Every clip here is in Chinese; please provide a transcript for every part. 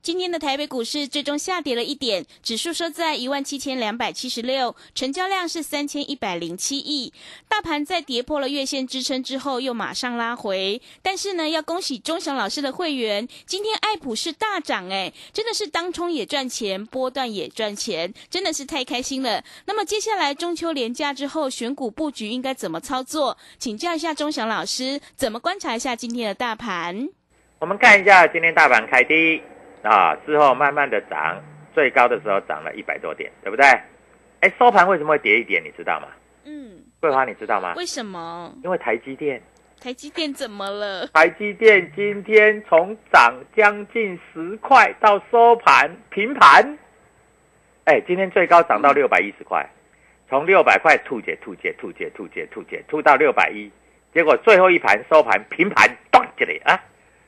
今天的台北股市最终下跌了一点，指数收在一万七千两百七十六，成交量是三千一百零七亿。大盘在跌破了月线支撑之后，又马上拉回。但是呢，要恭喜钟祥老师的会员，今天爱普是大涨，哎，真的是当冲也赚钱，波段也赚钱，真的是太开心了。那么接下来中秋连假之后，选股布局应该怎么操作？请教一下钟祥老师，怎么观察一下今天的大盘？我们看一下今天大盘开低。啊，之后慢慢的涨，最高的时候涨了一百多点，对不对？哎，收盘为什么会跌一点？你知道吗？嗯，桂花你知道吗？为什么？因为台积电。台积电怎么了？台积电今天从涨将近十块到收盘平盘，哎，今天最高涨到六百一十块，从六百块吐解吐解吐解吐解吐解吐到六百一，结果最后一盘收盘平盘，咚这里啊，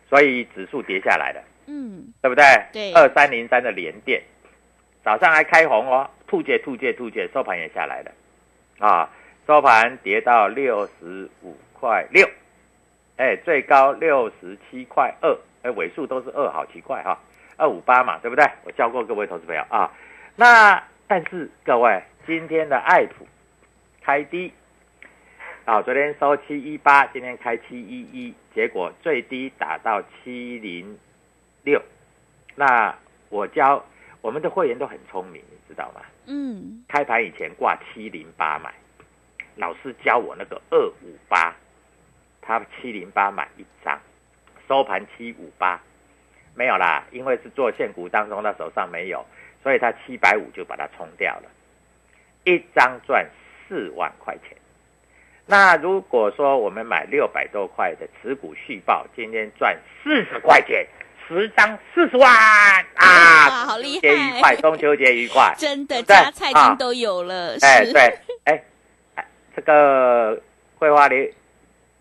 所以指数跌下来了。嗯，对不对？对，二三零三的连电，早上还开红哦，吐借吐借吐借，收盘也下来了，啊，收盘跌到六十五块六，哎，最高六十七块二，哎，尾数都是二，好奇怪哈，二五八嘛，对不对？我教过各位投资朋友啊，那但是各位今天的爱普开低，啊，昨天收七一八，今天开七一一，结果最低打到七零。六，那我教我们的会员都很聪明，你知道吗？嗯，开盘以前挂七零八买，老师教我那个二五八，他七零八买一张，收盘七五八，没有啦，因为是做现股当中，他手上没有，所以他七百五就把它冲掉了，一张赚四万块钱。那如果说我们买六百多块的持股续报，今天赚四十块钱。十张四十万啊！哇，好厉害！节愉快，中秋节愉快，真的加菜金都有了。哎，对，哎，这个桂花连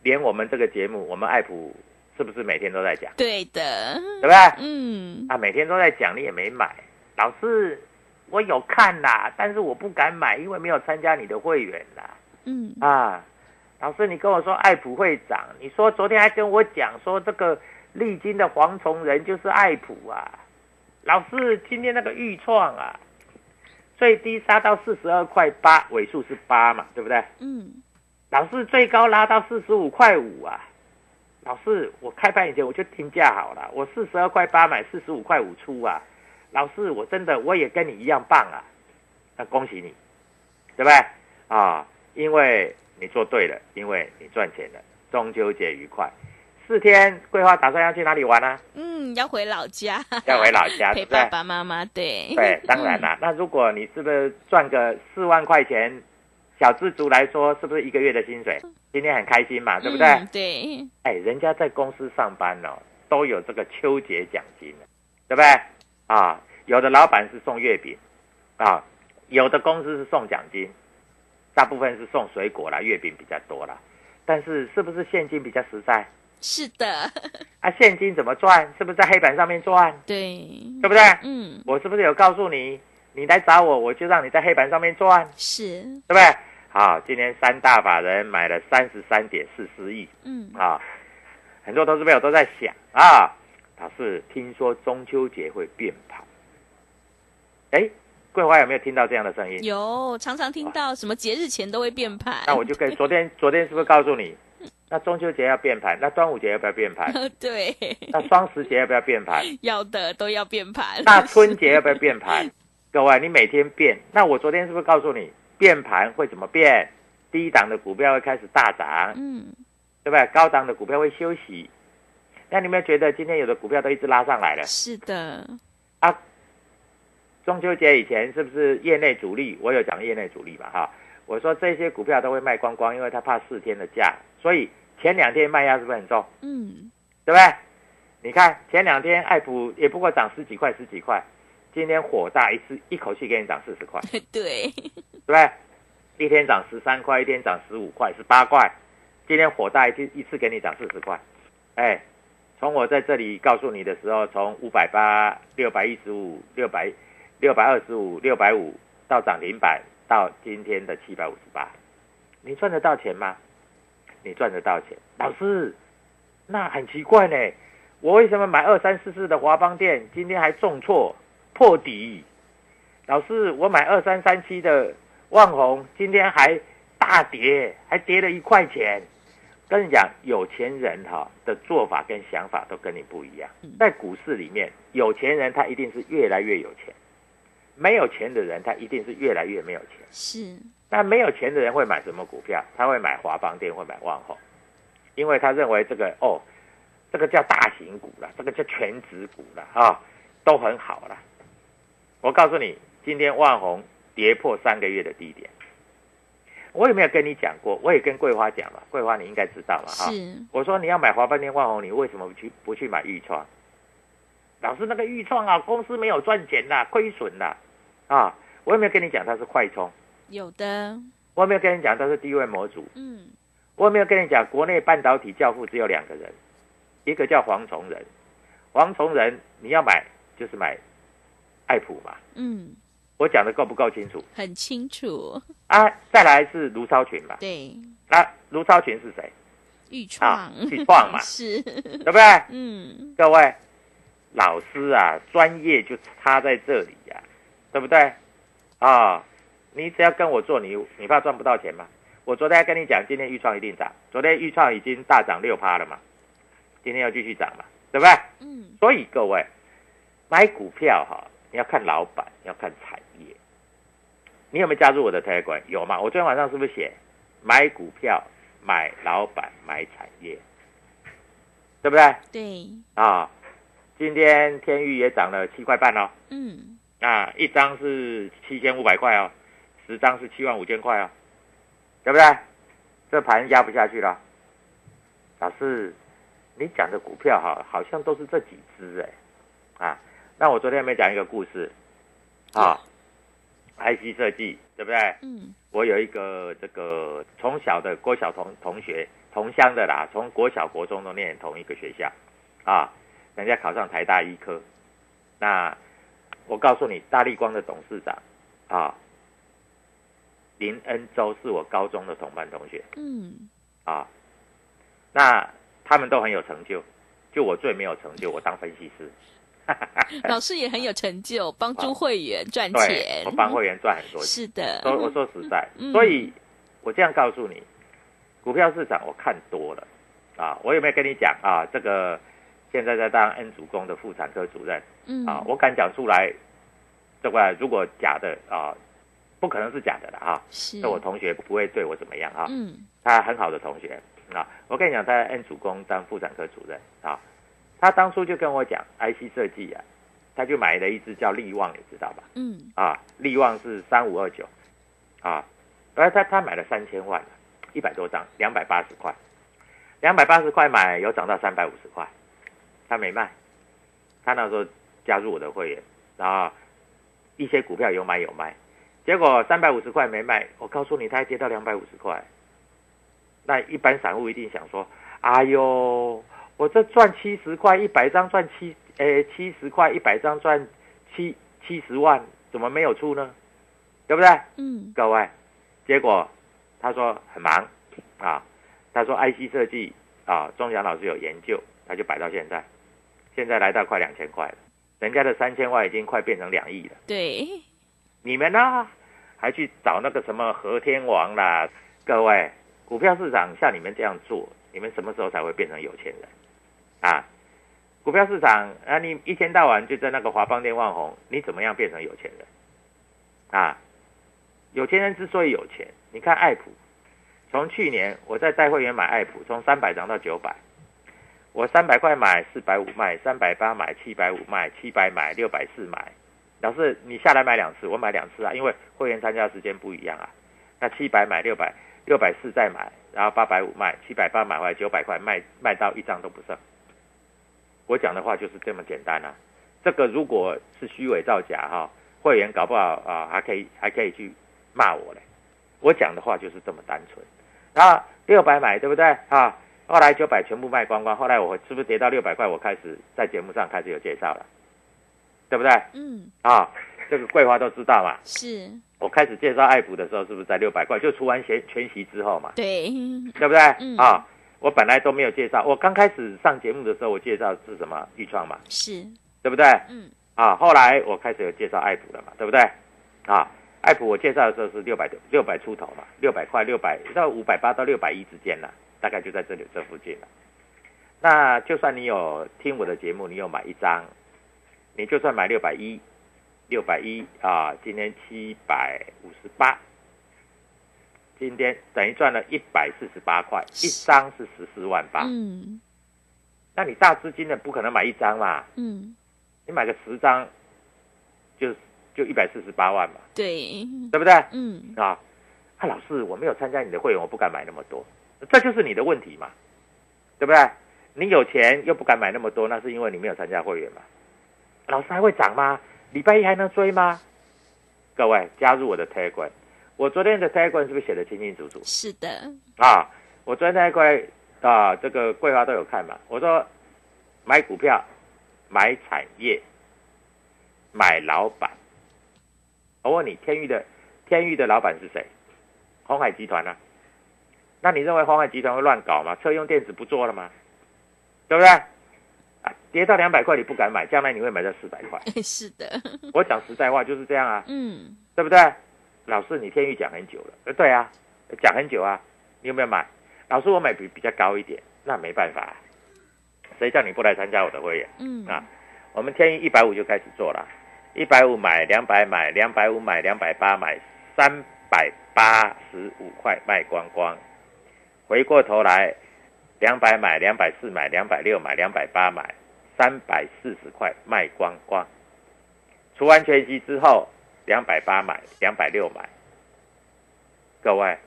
连我们这个节目，我们爱普是不是每天都在讲？对的，对不对？嗯，啊，每天都在讲，你也没买。老师，我有看啦，但是我不敢买，因为没有参加你的会员啦。嗯，啊，老师，你跟我说爱普会涨，你说昨天还跟我讲说这个。历经的蝗虫人就是爱普啊，老师今天那个预创啊，最低杀到四十二块八，尾数是八嘛，对不对？嗯。老师最高拉到四十五块五啊，老师我开盘以前我就定价好了，我四十二块八买，四十五块五出啊，老师我真的我也跟你一样棒啊，那恭喜你，对不对？啊，因为你做对了，因为你赚钱了，中秋节愉快。四天，桂花打算要去哪里玩呢？嗯，要回老家，要回老家 陪爸爸妈妈。对对，当然啦。那如果你是不是赚个四万块钱，小资族来说，是不是一个月的薪水？今天很开心嘛，对不对？嗯对，哎，人家在公司上班哦，都有这个秋节奖金，对不对？啊，有的老板是送月饼，啊，有的公司是送奖金，大部分是送水果啦，月饼比较多啦。但是是不是现金比较实在？是的，啊，现金怎么赚？是不是在黑板上面赚？对，对不对？嗯，我是不是有告诉你，你来找我，我就让你在黑板上面赚，是，对不对？好，今天三大法人买了三十三点四四亿嗯，啊，很多投资朋友都在想啊，老师听说中秋节会变盘，哎，桂花有没有听到这样的声音？有常常听到什么节日前都会变盘，那我就跟昨天昨天是不是告诉你，那中秋节要变盘，那端午节要不要变盘？对，那双十节要不要变盘？要的都要变盘，那春节要不要变盘？各位，你每天变，那我昨天是不是告诉你变盘会怎么变？低档的股票会开始大涨，嗯，对不对？高档的股票会休息。那你有没有觉得今天有的股票都一直拉上来了？是的，啊，中秋节以前是不是业内主力？我有讲业内主力嘛，哈，我说这些股票都会卖光光，因为他怕四天的价，所以前两天卖压是不是很重？嗯，对不对？你看前两天爱普也不过涨十几块十几块，今天火大一次一口气给你涨四十块，对，对不对？一天涨十三块，一天涨十五块、十八块，今天火大一次一次给你涨四十块，哎，从我在这里告诉你的时候，从五百八、六百一十五、六百六百二十五、六百五到涨停板，到今天的七百五十八，你赚得到钱吗？你赚得到钱，老师，那很奇怪呢，我为什么买二三四四的华邦店，今天还重挫破底？老师，我买二三三七的万红，今天还大跌，还跌了一块钱。跟你讲，有钱人哈、的做法跟想法都跟你不一样。在股市里面，有钱人他一定是越来越有钱，没有钱的人他一定是越来越没有钱。是，那没有钱的人会买什么股票？他会买华邦电，会买万宏，因为他认为这个哦，这个叫大型股了，这个叫全指股了啊，都很好了。我告诉你，今天万宏跌破三个月的低点，我有没有跟你讲过？我也跟桂花讲了，桂花你应该知道嘛哈。是，我说你要买华邦电、万宏，你为什么不去不去买豫创？老师，那个豫创啊，公司没有赚钱啦，亏损啦，啊，我有没有跟你讲它是快充？有的，我有没有跟你讲都是低位模组？嗯，我有没有跟你讲国内半导体教父只有两个人，一个叫黄崇仁，黄崇仁你要买就是买爱普嘛，嗯，我讲的够不够清楚？很清楚，啊？再来是卢超群嘛，对，那、卢超群是谁？豫创，创嘛。是，对不对？嗯，各位老师啊，专业就差在这里呀、对不对？啊，你只要跟我做，你你怕赚不到钱吗？我昨天还跟你讲，今天豫创一定涨，昨天豫创已经大涨六趴了嘛，今天要继续涨嘛，对不对？嗯，所以各位买股票哈，你要看老板，要看产业。你有没有加入我的 Telegram？有吗？我昨天晚上是不是写买股票、买老板、买产业，对不对？对，啊，今天天域也涨了七块半哦，嗯，啊，一张是七千五百块哦，十张是七万五千块啊，对不对？这盘压不下去了。老师，你讲的股票哈，好像都是这几只哎，啊，那我昨天有没有讲一个故事啊？IC 设计对不对？嗯，我有一个这个从小的郭小同同学同乡的啦，从国小国中都念同一个学校，啊，人家考上台大医科。那我告诉你，大力光的董事长啊，林恩洲是我高中的同班同学嗯，啊。那他们都很有成就，就我最没有成就，我当分析师。老师也很有成就，帮助会员赚钱，，我帮会员赚很多钱。是的，说我说实在嗯，所以我这样告诉你，股票市场我看多了啊。我有没有跟你讲啊？这个现在在当恩主公的妇产科主任嗯，啊，我敢讲出来，这个如果假的啊，不可能是假的了啊。是，那我同学不会对我怎么样啊，嗯，他很好的同学啊。我跟你讲，他在 N 主攻当妇产科主任啊，他当初就跟我讲 IC 设计啊，他就买了一只叫力旺，你知道吧？嗯，啊，力旺是三五二九，啊，而他他买了三千万，一百多张，两百八十块，两百八十块买有涨到三百五十块，他没卖，他那时候加入我的会员，然后一些股票有买有卖，结果三百五十块没卖，我告诉你，它还跌到两百五十块，那一般散户一定想说，哎呦，我这赚七十块，一百张赚七，诶，七十块一百张赚七七十万，怎么没有出呢？对不对？嗯，各位，结果他说很忙啊，他说 IC 设计啊，钟祥老师有研究，他就摆到现在，现在来到快两千块了，人家的三千万已经快变成两亿了，对，你们呢还去找那个什么和天王啦？各位，股票市场像你们这样做，你们什么时候才会变成有钱人啊？股票市场啊，你一天到晚就在那个华邦电万红，你怎么样变成有钱人啊？有钱人之所以有钱，你看爱普，从去年我在带会员买爱普，从三百涨到九百，我三百块买，四百五卖，三百八买，七百五卖，七百买，六百四买。老师，你下来买两次，我买两次啊，因为会员参加时间不一样啊。那七百买，六百六百四再买，然后八百五卖，七百八买回来九百块卖卖到一张都不剩。我讲的话就是这么简单啊。这个如果是虚伪造假哈、会员搞不好啊还可以还可以去骂我嘞。我讲的话就是这么单纯。然后六百买对不对啊？后来九百全部卖光光，后来我是不是跌到六百块？我开始在节目上开始有介绍了，对不对？嗯，啊，这个桂花都知道嘛。是，我开始介绍爱普的时候，是不是在六百块？就除完全全息之后嘛，对，对不对？嗯啊，我本来都没有介绍，我刚开始上节目的时候，我介绍是什么预创嘛，是，对不对？嗯，啊，后来我开始有介绍爱普了嘛，对不对？啊，爱普我介绍的时候是六百六百出头嘛，六百块，六百到五百八到六百一之间了，大概就在这里这附近了。那就算你有听我的节目，你有买一张，你就算买六百一，六百一啊，今天七百五十八，今天等于赚了一百四十八块，一张是十四万八。嗯那你大资金的不可能买一张嘛，嗯，你买个十张，就就一百四十八万嘛，对，对不对？嗯啊，啊，老师，我没有参加你的会员，我不敢买那么多，这就是你的问题嘛，对不对？你有钱又不敢买那么多，那是因为你没有参加会员嘛。老师还会涨吗？礼拜一还能追吗？各位加入我的 Telegram，我昨天的 Telegram 是不是写的清清楚楚是的，啊？我昨天那一块啊，这个桂花都有看嘛。我说买股票、买产业、买老板。我问你，天域的天域的老板是谁？红海集团啊。那你认为红海集团会乱搞吗？车用电子不做了吗？对不对？啊，跌到两百块你不敢买，将来你会买到四百块。是的，我讲实在话就是这样啊，嗯对不对？老师，你天宇讲很久了，呃，对啊，讲很久啊，你有没有买？老师，我买比比较高一点，那没办法、啊，谁叫你不来参加我的会员？嗯啊，我们天域一百五就开始做了，一百五买，两百买，两百五买，两百八买，三百八十五块卖光光。回过头来，两百买，两百四买，两百六买，两百八买，三百四十块卖光光。除完全息之后，两百八买，两百六买。各位，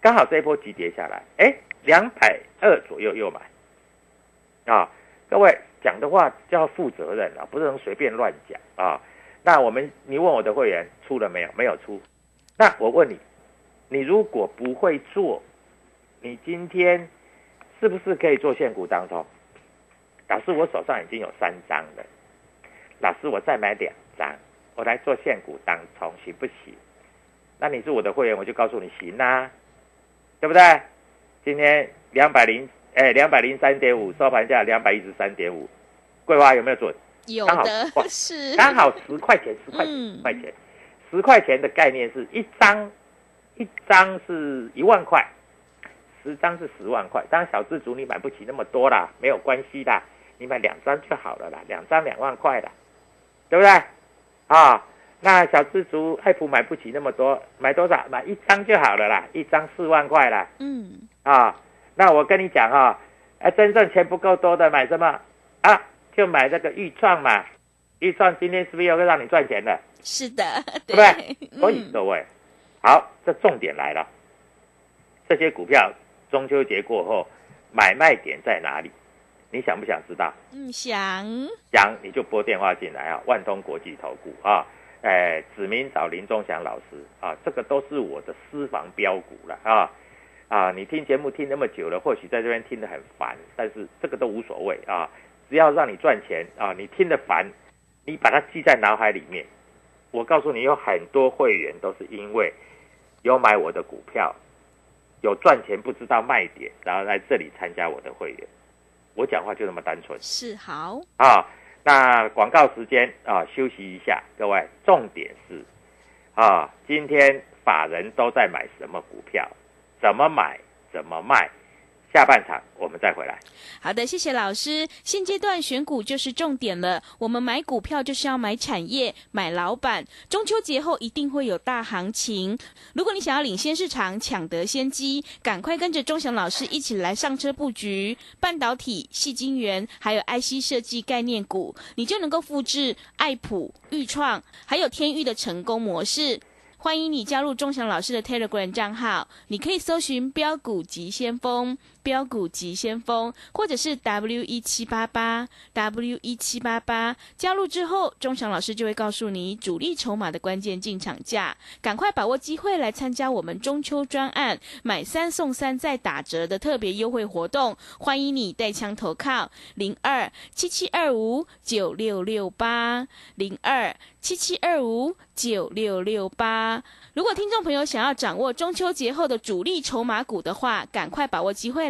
刚好这一波急跌下来，哎，两百二左右又买。啊，各位讲的话就要负责任啊，不能随便乱讲啊。那我们，你问我的会员出了没有？没有出。那我问你，你如果不会做，你今天是不是可以做现股当中？老师，我手上已经有三张了。老师，我再买两张，我来做现股当冲，行不行？那你是我的会员，我就告诉你行啦、对不对？今天两百零哎两百零三点五，收盘价两百一十三点五，桂花有没有准？有的哇 是，刚好十块钱，十块钱，嗯十块钱，十块钱的概念是一张，一张是一万块，十张是十万块。当然小资族你买不起那么多啦，没有关系啦，你买两张就好了啦，两张两万块的，对不对？啊，那小资族爱普买不起那么多，买多少？买一张就好了啦，一张四万块啦。嗯啊，那我跟你讲哈、哎，真正钱不够多的买什么啊？就买这个豫创嘛。豫创今天是不是又会让你赚钱了？是的，对不对？嗯所以各位，好，这重点来了，这些股票中秋节过后买卖点在哪里？你想不想知道？嗯，想想你就拨电话进来啊，万通国际投顾啊，哎，指名找林忠祥老师啊，这个都是我的私房标股了啊啊！你听节目听那么久了，或许在这边听得很烦，但是这个都无所谓啊，只要让你赚钱啊，你听得烦，你把它记在脑海里面。我告诉你，有很多会员都是因为有买我的股票，有赚钱不知道卖点，然后来这里参加我的会员。我讲话就那么单纯是好啊。那广告时间啊，休息一下，各位，重点是啊，今天法人都在买什么股票？怎么买？怎么卖？下半场我们再回来。好的，谢谢老师。现阶段选股就是重点了。我们买股票就是要买产业、买老板。中秋节后一定会有大行情。如果你想要领先市场、抢得先机，赶快跟着钟祥老师一起来上车布局半导体、细晶圆，还有 IC 设计概念股，你就能够复制爱普、裕创还有天域的成功模式。欢迎你加入钟祥老师的 Telegram 账号，你可以搜寻“标股急先锋”。标股急先锋，或者是 W 一七八八 W 一七八八，加入之后，钟祥老师就会告诉你主力筹码的关键进场价，赶快把握机会来参加我们中秋专案买三送三再打折的特别优惠活动，欢迎你带枪投靠零二七七二五九六六八零二七七二五九六六八。如果听众朋友想要掌握中秋节后的主力筹码股的话，赶快把握机会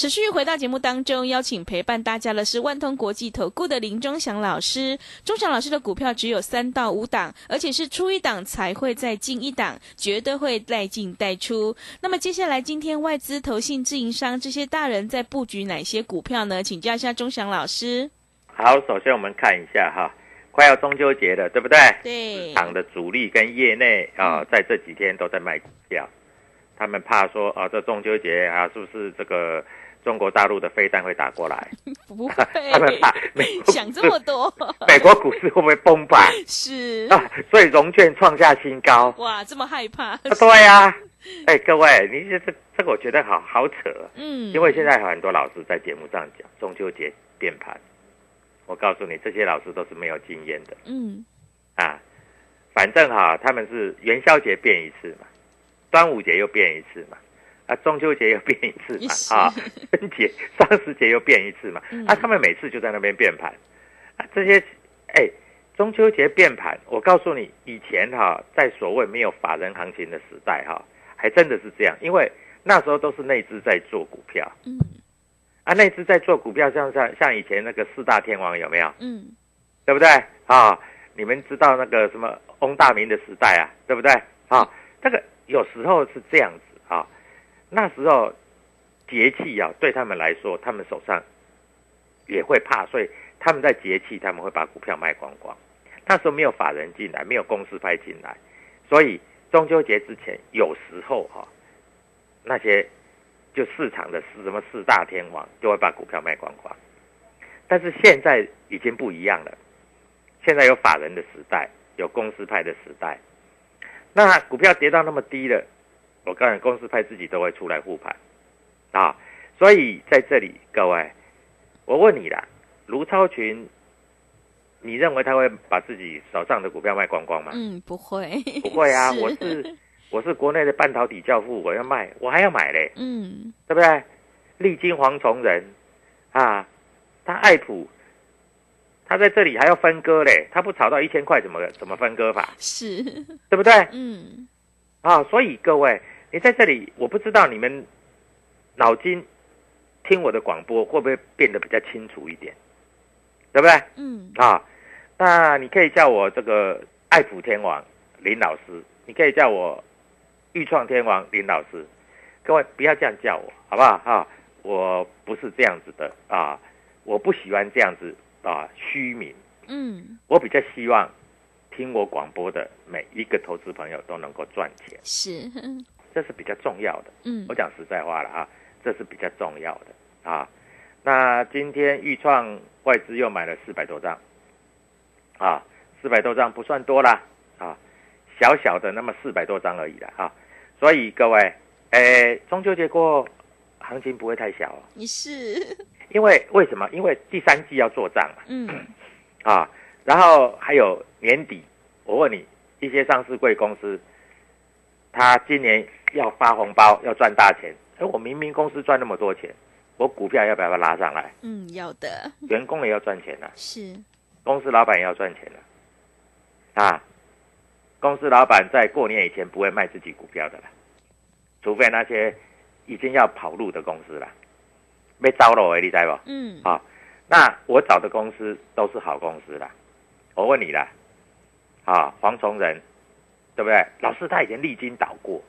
持续回到节目当中，邀请陪伴大家的是万通国际投顾的林忠祥老师。忠祥老师的股票只有三到五档，而且是出一档才会再进一档，绝对会带进带出。那么接下来，今天外资、投信、自营商这些大人在布局哪些股票呢？请教一下忠祥老师。好，首先我们看一下哈，快要中秋节了，对不对？对。市场的主力跟业内啊，在这几天都在卖股票，他们怕说啊，这中秋节啊，是不是这个？中国大陆的飞弹会打过来，不会，他们怕美国想这么多，美国股市会不会崩盘？是。啊，所以融券创下新高。哇，这么害怕？对呀，哎，各位，你这这这个我觉得好好扯，嗯，因为现在很多老师在节目上讲中秋节变盘，我告诉你，这些老师都是没有经验的，嗯，啊，反正哈，他们是元宵节变一次嘛，端午节又变一次嘛。啊，中秋节又变一次嘛，啊，春节、双十节又变一次嘛，啊，他们每次就在那边变盘，啊，这些，哎，中秋节变盘，我告诉你，以前哈，在所谓没有法人行情的时代哈，还真的是这样，因为那时候都是内资在做股票，嗯，啊，内资在做股票，像像像以前那个四大天王有没有？嗯，对不对？啊，你们知道那个什么翁大明的时代啊，对不对？啊，这个有时候是这样子。那时候节气啊，对他们来说，他们手上也会怕，所以他们在节气他们会把股票卖光光。那时候没有法人进来，没有公司派进来，所以中秋节之前，有时候哈，那些就市场的什么四大天王就会把股票卖光光。但是现在已经不一样了，现在有法人的时代，有公司派的时代，那股票跌到那么低了。我个人公司派自己都会出来护盘，啊，所以在这里各位，我问你啦，卢超群，你认为他会把自己手上的股票卖光光吗？嗯，不会，不会啊，我是我是国内的半导体教父，我要卖，我还要买嘞，嗯，对不对？历经蝗虫人啊，他爱普，他在这里还要分割嘞，他不炒到一千块怎么怎么分割法？是，对不对？嗯。啊，所以各位，你在这里，我不知道你们脑筋听我的广播会不会变得比较清楚一点？对不对？嗯，啊，那你可以叫我这个爱普天王林老师，你可以叫我玉创天王林老师。各位不要这样叫我，好不好？啊，我不是这样子的啊，我不喜欢这样子啊虚名。嗯，我比较希望听我广播的每一个投资朋友都能够赚钱，是，这是比较重要的。嗯。我，讲实在话了啊，这是比较重要的。啊。那今天豫创外资又买了四百多张，啊，四百多张不算多啦，啊，小小的那么四百多张而已啦。啊。所以各位，诶，中秋节过后，行情不会太小哦，你是，因为为什么？因为第三季要做账嘛，嗯，啊，然后还有年底，我问你，一些上市贵公司，他今年要发红包，要赚大钱，哎，我明明公司赚那么多钱，我股票要不要拉上来？嗯，要的，员工也要赚钱呐、是，公司老板也要赚钱的、啊，公司老板在过年以前不会卖自己股票的啦，除非那些已经要跑路的公司啦，被招了你知不？嗯，啊，那我找的公司都是好公司啦。我问你啦，啊，黄崇仁，对不对？老师他以前历经倒过，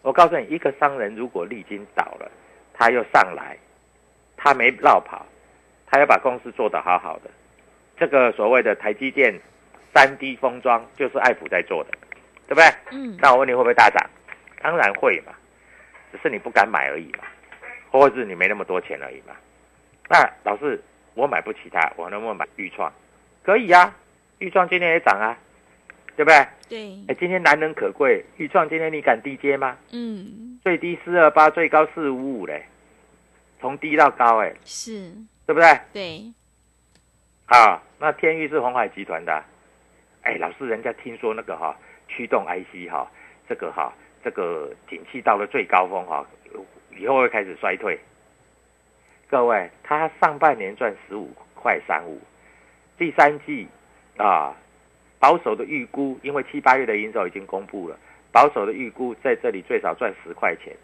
我告诉你，一个商人如果历经倒了，他又上来，他没绕跑，他要把公司做得好好的。这个所谓的台积电三 D 封装就是爱普在做的，对不对？嗯，那我问你会不会大涨？当然会嘛，只是你不敢买而已嘛，或者是你没那么多钱而已嘛。那老师，我买不起它，我能不能买豫创？可以啊，豫创今天也涨啊，对不对？对哎，，今天难能可贵，豫创今天你敢低接吗？嗯，最低四二八，最高四五五嘞，从低到高哎，是，对不对？对，啊，那天域是红海集团的啊，哎，老师，人家听说那个哈、驱动 IC 哈、这个哈、这个景气到了最高峰哈、以后会开始衰退。各位，他上半年赚十五块三五，第三季啊，保守的预估，因为七八月的营收已经公布了，保守的预估在这里最少赚十块钱。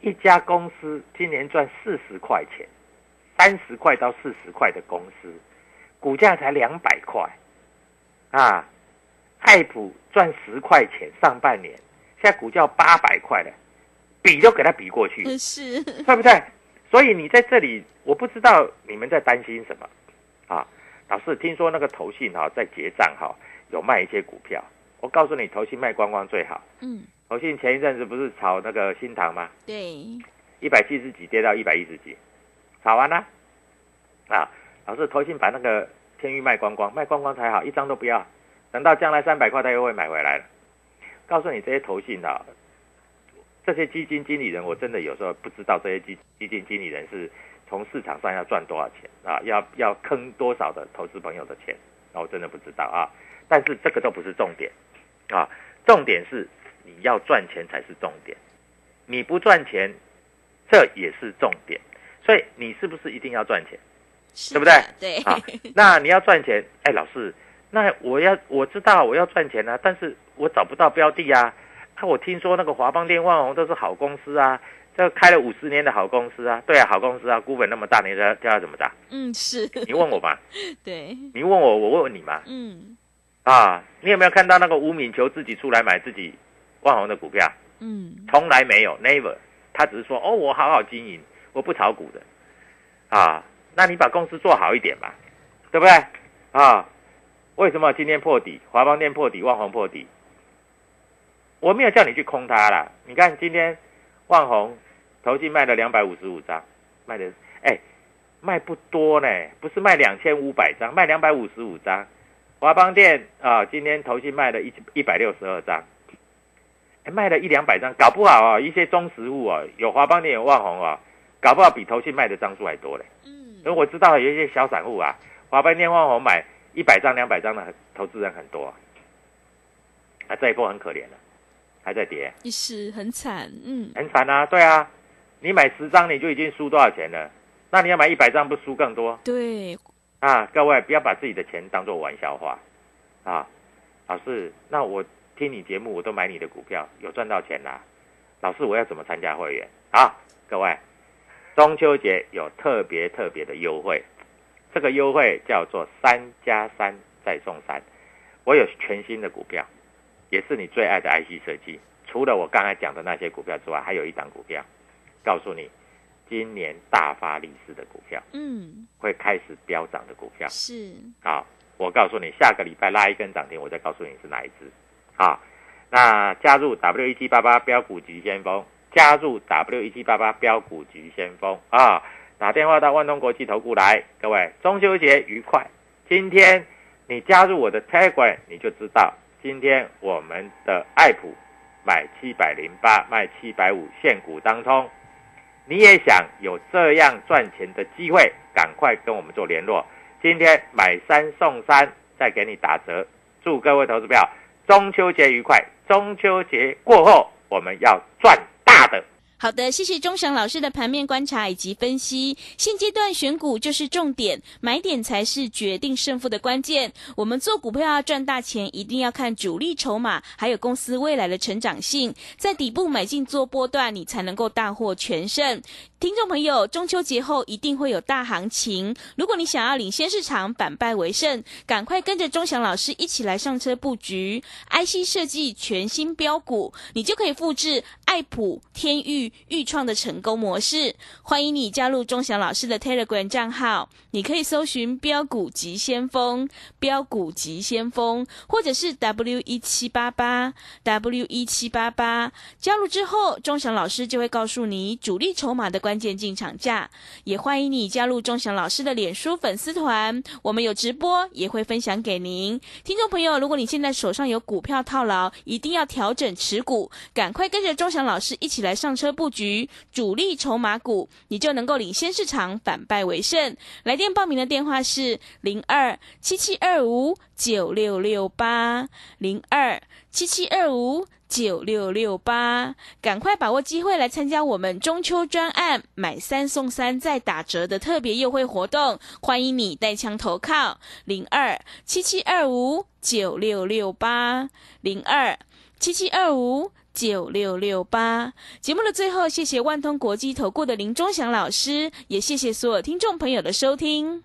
一家公司今年赚四十块钱，三十块到四十块的公司，股价才两百块，啊，爱普赚十块钱，上半年现在股价八百块了，比都给它比过去，嗯是，对不对？所以你在这里，我不知道你们在担心什么啊？老师，听说那个投信哈、在结账哈、有卖一些股票，我告诉你，投信卖光光最好。嗯，投信前一阵子不是炒那个新塘吗？对，一百七十几跌到一百一十几，炒完了啊！老师，投信把那个天域卖光光，卖光光才好，一张都不要，等到将来三百块他又会买回来了。告诉你这些投信啊，这些基金经理人，我真的有时候不知道这些基基金经理人是从市场上要赚多少钱啊，要要坑多少的投资朋友的钱，那我真的不知道啊。但是这个都不是重点啊，重点是你要赚钱才是重点，你不赚钱，这也是重点。所以你是不是一定要赚钱？是对不对的对，啊，那你要赚钱，哎，老师，那我要我知道我要赚钱啊，但是我找不到标的啊。啊，我听说那个华邦电、万宏都是好公司啊，这个开了五十年的好公司啊，对啊，好公司啊，股本那么大，你叫叫它怎么打？嗯是，你问我吧，对，你问我，我问你嘛，嗯。啊，你有没有看到那个吴敏球自己出来买自己万宏的股票？嗯，从来没有，never，他只是说哦，我好好经营，我不炒股的，啊，那你把公司做好一点嘛，对不对？啊，为什么今天破底，华邦店破底，万宏破底？我没有叫你去空它啦，你看今天万宏投信卖了两百五十五张，卖的哎卖不多呢，不是卖两千五百张，卖两百五十五张。华邦店啊，今天投信卖了一一百六十二张。哎卖了一两百张，搞不好啊，一些中实物啊，有华邦店有万红啊，搞不好比投信卖的张数还多嘞。嗯因为我知道有一些小散户啊，华邦店、万红买一百张、两百张的投资人很多、啊，啊，这一波很可怜了、还在跌，是很惨，嗯很惨啊，对啊，你买十张你就已经输多少钱了？那你要买一百张，不输更多对，啊？各位不要把自己的钱当做玩笑话啊！老师，那我听你节目，我都买你的股票，有赚到钱啦、老师，我要怎么参加会员？好，各位，中秋节有特别特别的优惠，这个优惠叫做三加三再送三。我有全新的股票，也是你最爱的 IC 设计。除了我刚才讲的那些股票之外，还有一档股票，告诉你，今年大发利市的股票，嗯，会开始飙涨的股票。是，好，我告诉你，下个礼拜拉一根涨停，我再告诉你是哪一只。好，那加入 W 一七八八标股局先锋，加入 W 一七八八标股局先锋啊！打电话到万通国际投顾来，各位中秋节愉快。今天你加入我的 Telegram，你就知道今天我们的爱普买七百零八，卖七百五，现股当冲。你也想有这样赚钱的机会，赶快跟我们做联络。今天买三送三，再给你打折。祝各位投资票中秋节愉快！中秋节过后，我们要赚。好的，谢谢钟祥老师的盘面观察以及分析。现阶段选股就是重点，买点才是决定胜负的关键。我们做股票要赚大钱，一定要看主力筹码，还有公司未来的成长性，在底部买进做波段，你才能够大获全胜。听众朋友，中秋节后一定会有大行情。如果你想要领先市场，反败为胜，赶快跟着钟祥老师一起来上车布局 IC 设计全新标股，你就可以复制爱普、天域、豫创的成功模式。欢迎你加入钟祥老师的 Telegram 账号，你可以搜寻“标股急先锋”、“标股急先锋”，或者是 W 一七八八 W 一七八八。加入之后，钟祥老师就会告诉你主力筹码的关键进场价。也欢迎你加入钟祥老师的脸书粉丝团，我们有直播，也会分享给您。听众朋友，如果你现在手上有股票套牢，一定要调整持股，赶快跟着钟祥老师一起来上车布局主力筹码股，你就能够领先市场，反败为胜。来电报名的电话是零二七七二五九六六八零二七七二五。九六六八，赶快把握机会来参加我们中秋专案买三送三再打折的特别优惠活动，欢迎你带枪投靠零二七七二五九六六八零二七七二五九六六八。节目的最后，谢谢万通国际投顾的林忠祥老师，也谢谢所有听众朋友的收听。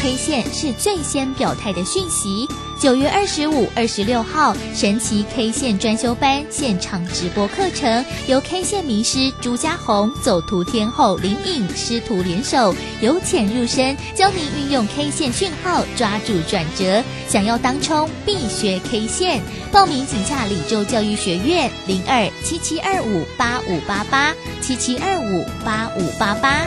K 线是最先表态的讯息。九月二十五、二十六号，神奇 K 线专修班现场直播课程，由 K 线名师朱家红、走图天后林颖师徒联手，由浅入深，教您运用 K 线讯号抓住转折。想要当冲，必学 K 线。报名请洽李州教育学院零二七七二五八五八八七七二五八五八八。